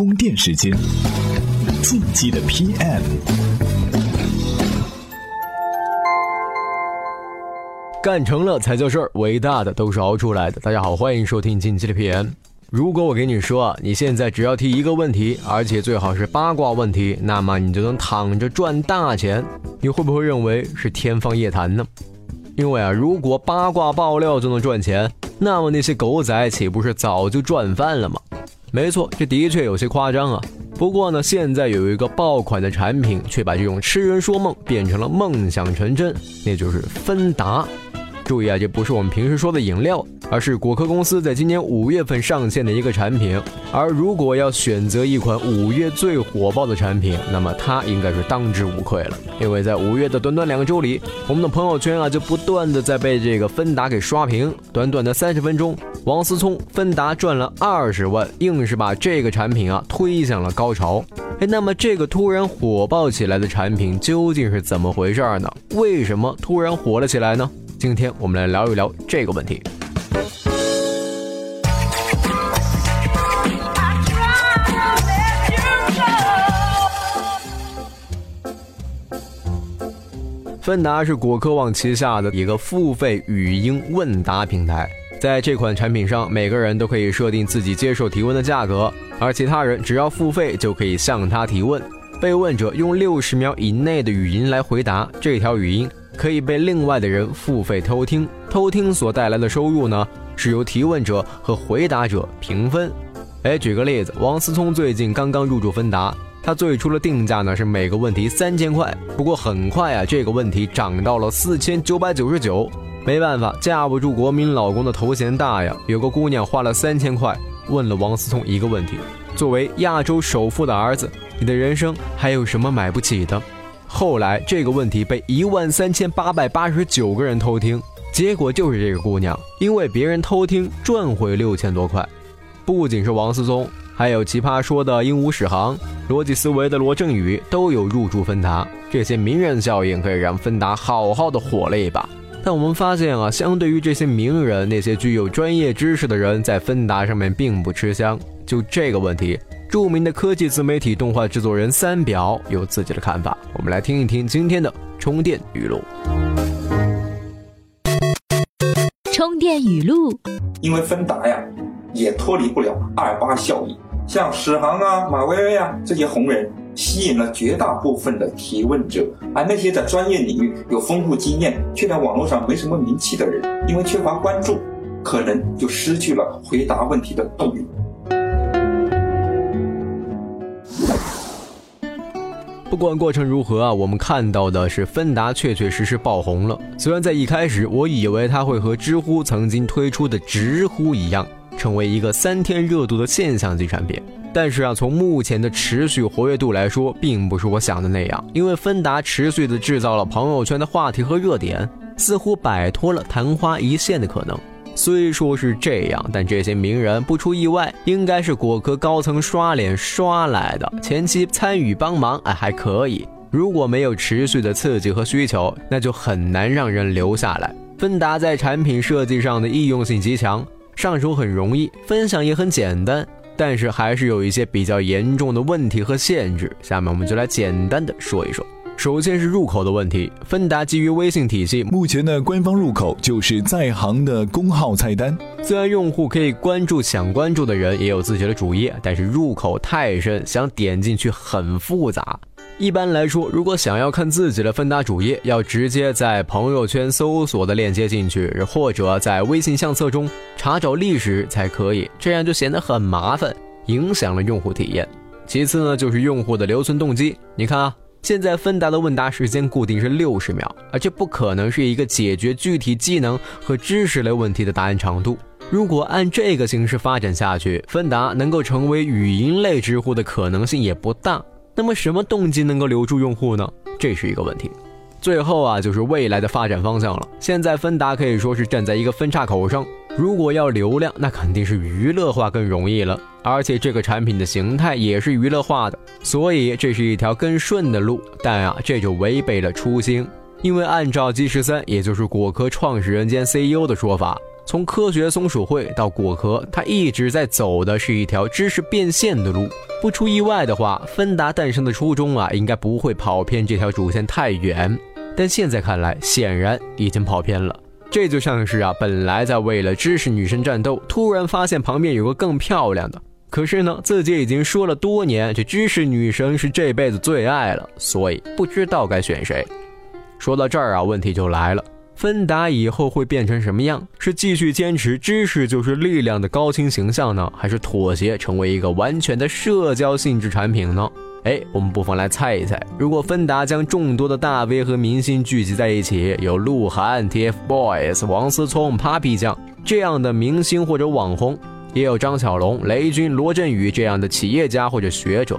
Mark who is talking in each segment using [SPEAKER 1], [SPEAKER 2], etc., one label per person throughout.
[SPEAKER 1] 充电时间，进击的 PM，
[SPEAKER 2] 干成了才叫事儿，伟大的都是熬出来的。大家好，欢迎收听进击的 PM。如果我给你说啊，你现在只要提一个问题，而且最好是八卦问题，那么你就能躺着赚大钱，你会不会认为是天方夜谭呢？因为啊，如果八卦爆料就能赚钱，那么那些狗仔岂不是早就赚翻了吗？没错，这的确有些夸张啊。不过呢，现在有一个爆款的产品，却把这种痴人说梦变成了梦想成真，那就是芬达。注意啊，这不是我们平时说的饮料，而是果壳公司在今年五月份上线的一个产品。而如果要选择一款五月最火爆的产品，那么它应该是当之无愧了。因为在五月的短短两个周里，我们的朋友圈啊就不断的在被这个芬达给刷屏。短短的三十分钟，王思聪芬达赚了二十万，硬是把这个产品啊推向了高潮。哎，那么这个突然火爆起来的产品究竟是怎么回事呢？为什么突然火了起来呢？今天我们来聊一聊这个问题。芬达是果壳网旗下的一个付费语音问答平台，在这款产品上，每个人都可以设定自己接受提问的价格，而其他人只要付费就可以向他提问。被问者用六十秒以内的语音来回答，这条语音可以被另外的人付费偷听。偷听所带来的收入呢，是由提问者和回答者平分。哎，举个例子，王思聪最近刚刚入驻芬达，他最初的定价呢是每个问题三千块，不过很快啊，这个问题涨到了四千九百九十九。没办法，架不住国民老公的头衔大呀。有个姑娘花了三千块问了王思聪一个问题：作为亚洲首富的儿子。你的人生还有什么买不起的？后来这个问题被一万三千八百八十九个人偷听，结果就是这个姑娘因为别人偷听赚回六千多块。不仅是王思聪，还有奇葩说的鹦鹉史航、逻辑思维的罗振宇都有入驻芬达。这些名人效应可以让芬达好好的火了一把。但我们发现啊，相对于这些名人，那些具有专业知识的人在芬达上面并不吃香。就这个问题。著名的科技自媒体动画制作人三表有自己的看法，我们来听一听今天的充电语录。
[SPEAKER 3] 充电语录，
[SPEAKER 4] 因为芬达呀，也脱离不了二八效应，像史航啊、马薇薇啊这些红人，吸引了绝大部分的提问者，而那些在专业领域有丰富经验，却在网络上没什么名气的人，因为缺乏关注，可能就失去了回答问题的动力。
[SPEAKER 2] 不管过程如何啊，我们看到的是芬达确确实实爆红了。虽然在一开始，我以为它会和知乎曾经推出的直呼一样，成为一个三天热度的现象级产品，但是啊，从目前的持续活跃度来说，并不是我想的那样。因为芬达持续的制造了朋友圈的话题和热点，似乎摆脱了昙花一现的可能。虽说是这样，但这些名人不出意外，应该是果壳高层刷脸刷来的。前期参与帮忙，哎，还可以。如果没有持续的刺激和需求，那就很难让人留下来。芬达在产品设计上的易用性极强，上手很容易，分享也很简单，但是还是有一些比较严重的问题和限制。下面我们就来简单的说一说。首先是入口的问题，芬达基于微信体系，
[SPEAKER 1] 目前的官方入口就是在行的公号菜单。
[SPEAKER 2] 虽然用户可以关注想关注的人，也有自己的主页，但是入口太深，想点进去很复杂。一般来说，如果想要看自己的芬达主页，要直接在朋友圈搜索的链接进去，或者在微信相册中查找历史才可以，这样就显得很麻烦，影响了用户体验。其次呢，就是用户的留存动机，你看啊。现在芬达的问答时间固定是六十秒，而这不可能是一个解决具体技能和知识类问题的答案长度。如果按这个形式发展下去，芬达能够成为语音类知乎的可能性也不大。那么，什么动机能够留住用户呢？这是一个问题。最后啊，就是未来的发展方向了。现在芬达可以说是站在一个分岔口上。如果要流量，那肯定是娱乐化更容易了，而且这个产品的形态也是娱乐化的，所以这是一条更顺的路。但啊，这就违背了初心，因为按照 G 十三，也就是果壳创始人兼 CEO 的说法，从科学松鼠会到果壳，它一直在走的是一条知识变现的路。不出意外的话，芬达诞生的初衷啊，应该不会跑偏这条主线太远。但现在看来，显然已经跑偏了。这就像是啊，本来在为了知识女神战斗，突然发现旁边有个更漂亮的。可是呢，自己已经说了多年，这知识女神是这辈子最爱了，所以不知道该选谁。说到这儿啊，问题就来了。芬达以后会变成什么样？是继续坚持知识就是力量的高清形象呢，还是妥协成为一个完全的社交性质产品呢？哎，我们不妨来猜一猜：如果芬达将众多的大 V 和明星聚集在一起，有鹿晗、TFBOYS、王思聪、Papi 酱这样的明星或者网红，也有张小龙、雷军、罗振宇这样的企业家或者学者。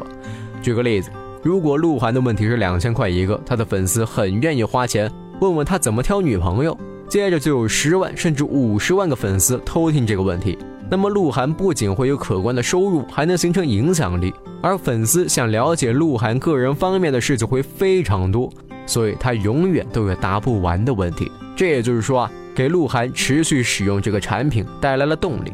[SPEAKER 2] 举个例子，如果鹿晗的问题是两千块一个，他的粉丝很愿意花钱。问问他怎么挑女朋友，接着就有十万甚至五十万个粉丝偷听这个问题。那么鹿晗不仅会有可观的收入，还能形成影响力，而粉丝想了解鹿晗个人方面的事就会非常多，所以他永远都有答不完的问题。这也就是说啊，给鹿晗持续使用这个产品带来了动力。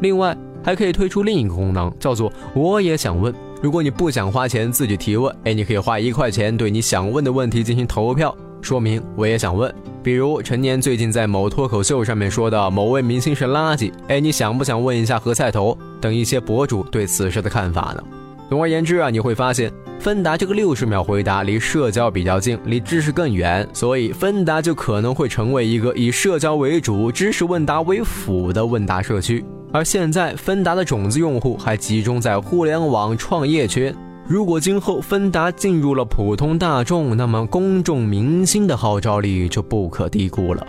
[SPEAKER 2] 另外还可以推出另一个功能，叫做我也想问。如果你不想花钱自己提问，哎，你可以花一块钱对你想问的问题进行投票。说明我也想问，比如陈年最近在某脱口秀上面说的某位明星是垃圾，哎，你想不想问一下何菜头等一些博主对此事的看法呢？总而言之啊，你会发现芬达这个六十秒回答离社交比较近，离知识更远，所以芬达就可能会成为一个以社交为主、知识问答为辅的问答社区。而现在芬达的种子用户还集中在互联网创业圈。如果今后芬达进入了普通大众，那么公众明星的号召力就不可低估了。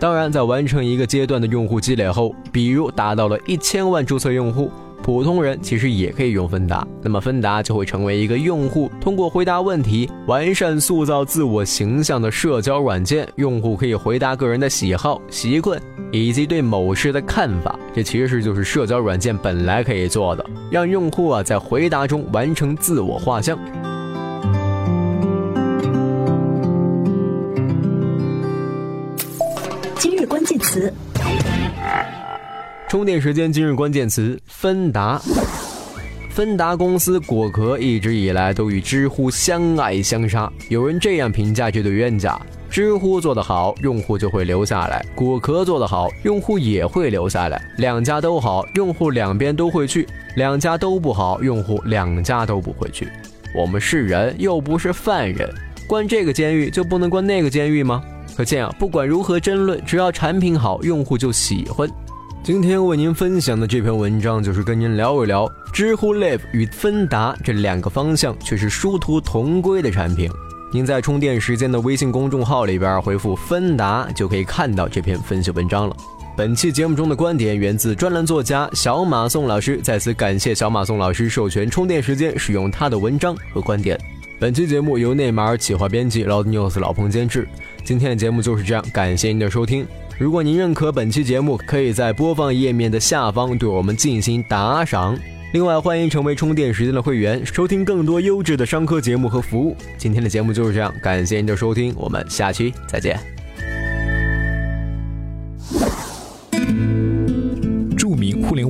[SPEAKER 2] 当然，在完成一个阶段的用户积累后，比如达到了一千万注册用户。普通人其实也可以用芬达，那么芬达就会成为一个用户通过回答问题完善塑造自我形象的社交软件。用户可以回答个人的喜好、习惯以及对某事的看法，这其实就是社交软件本来可以做的，让用户啊在回答中完成自我画像。
[SPEAKER 3] 今日关键词。
[SPEAKER 2] 充电时间今日关键词：芬达。芬达公司果壳一直以来都与知乎相爱相杀。有人这样评价这对冤家：知乎做得好，用户就会留下来；果壳做得好，用户也会留下来。两家都好，用户两边都会去；两家都不好，用户两家都不会去。我们是人，又不是犯人，关这个监狱就不能关那个监狱吗？可见啊，不管如何争论，只要产品好，用户就喜欢。今天为您分享的这篇文章，就是跟您聊一聊知乎 Live 与芬达这两个方向却是殊途同归的产品。您在充电时间的微信公众号里边回复“芬达”，就可以看到这篇分析文章了。本期节目中的观点源自专栏作家小马宋老师，在此感谢小马宋老师授权充电时间使用他的文章和观点。本期节目由内马尔企划编辑，老 news 老彭监制。今天的节目就是这样，感谢您的收听。如果您认可本期节目，可以在播放页面的下方对我们进行打赏。另外，欢迎成为充电时间的会员，收听更多优质的商科节目和服务。今天的节目就是这样，感谢您的收听，我们下期再见。